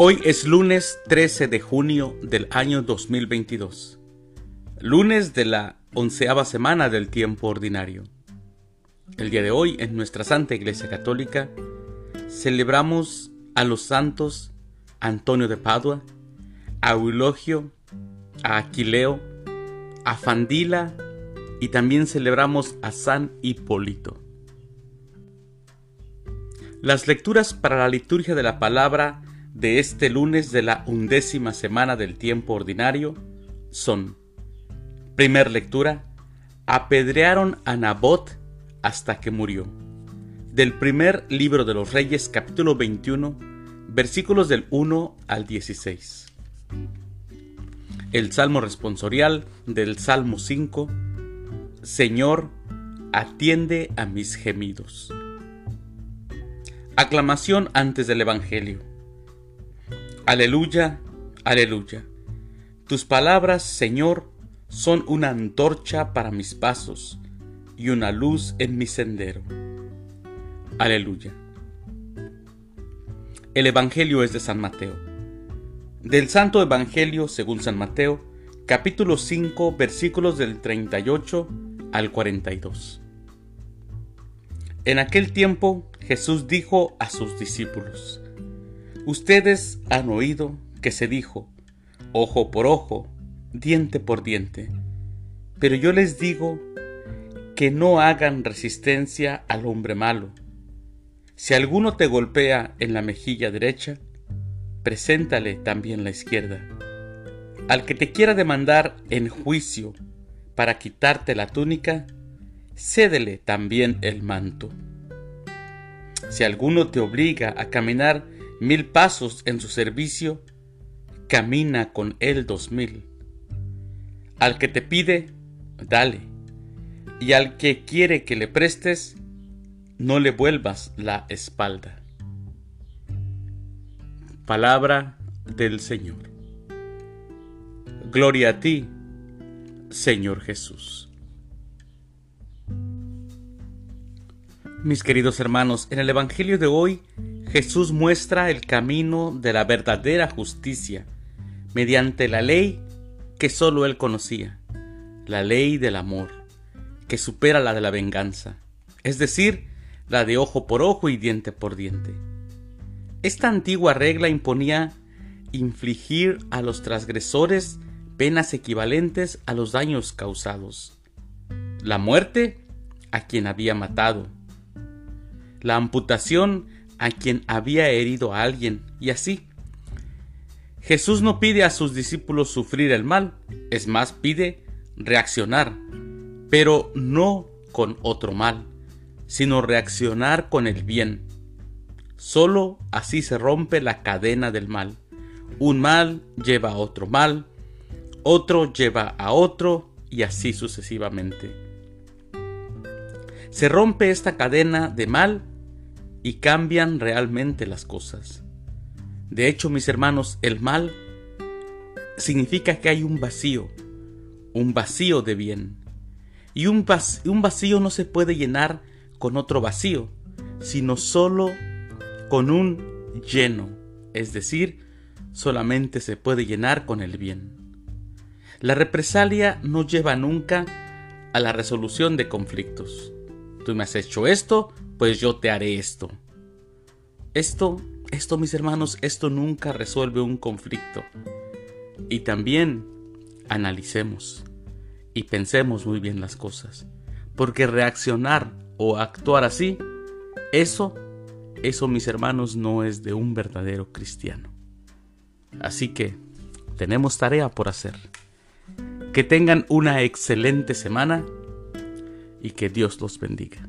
Hoy es lunes 13 de junio del año 2022, lunes de la onceava semana del tiempo ordinario. El día de hoy, en nuestra Santa Iglesia Católica, celebramos a los santos Antonio de Padua, a Eulogio, a Aquileo, a Fandila y también celebramos a San Hipólito. Las lecturas para la liturgia de la palabra de este lunes de la undécima semana del tiempo ordinario son, primer lectura, apedrearon a Nabot hasta que murió. Del primer libro de los Reyes capítulo 21, versículos del 1 al 16. El Salmo responsorial del Salmo 5, Señor, atiende a mis gemidos. Aclamación antes del Evangelio. Aleluya, aleluya. Tus palabras, Señor, son una antorcha para mis pasos y una luz en mi sendero. Aleluya. El Evangelio es de San Mateo. Del Santo Evangelio según San Mateo, capítulo 5, versículos del 38 al 42. En aquel tiempo Jesús dijo a sus discípulos, Ustedes han oído que se dijo, ojo por ojo, diente por diente, pero yo les digo que no hagan resistencia al hombre malo. Si alguno te golpea en la mejilla derecha, preséntale también la izquierda. Al que te quiera demandar en juicio para quitarte la túnica, cédele también el manto. Si alguno te obliga a caminar mil pasos en su servicio, camina con él dos mil. Al que te pide, dale, y al que quiere que le prestes, no le vuelvas la espalda. Palabra del Señor. Gloria a ti, Señor Jesús. Mis queridos hermanos, en el Evangelio de hoy Jesús muestra el camino de la verdadera justicia mediante la ley que sólo él conocía, la ley del amor, que supera la de la venganza, es decir, la de ojo por ojo y diente por diente. Esta antigua regla imponía infligir a los transgresores penas equivalentes a los daños causados. La muerte a quien había matado. La amputación a quien había herido a alguien, y así. Jesús no pide a sus discípulos sufrir el mal, es más, pide reaccionar, pero no con otro mal, sino reaccionar con el bien. Solo así se rompe la cadena del mal. Un mal lleva a otro mal, otro lleva a otro y así sucesivamente. Se rompe esta cadena de mal y cambian realmente las cosas. De hecho, mis hermanos, el mal significa que hay un vacío, un vacío de bien. Y un, vacío, no se puede llenar con otro vacío, sino solo con un lleno, es decir, solamente se puede llenar con el bien. La represalia no lleva nunca a la resolución de conflictos. Tú me has hecho esto, pues yo te haré esto. Esto, esto mis hermanos, esto nunca resuelve un conflicto. Y también analicemos y pensemos muy bien las cosas. Porque reaccionar o actuar así, eso, eso mis hermanos no es de un verdadero cristiano. Así que tenemos tarea por hacer. Que tengan una excelente semana y que Dios los bendiga.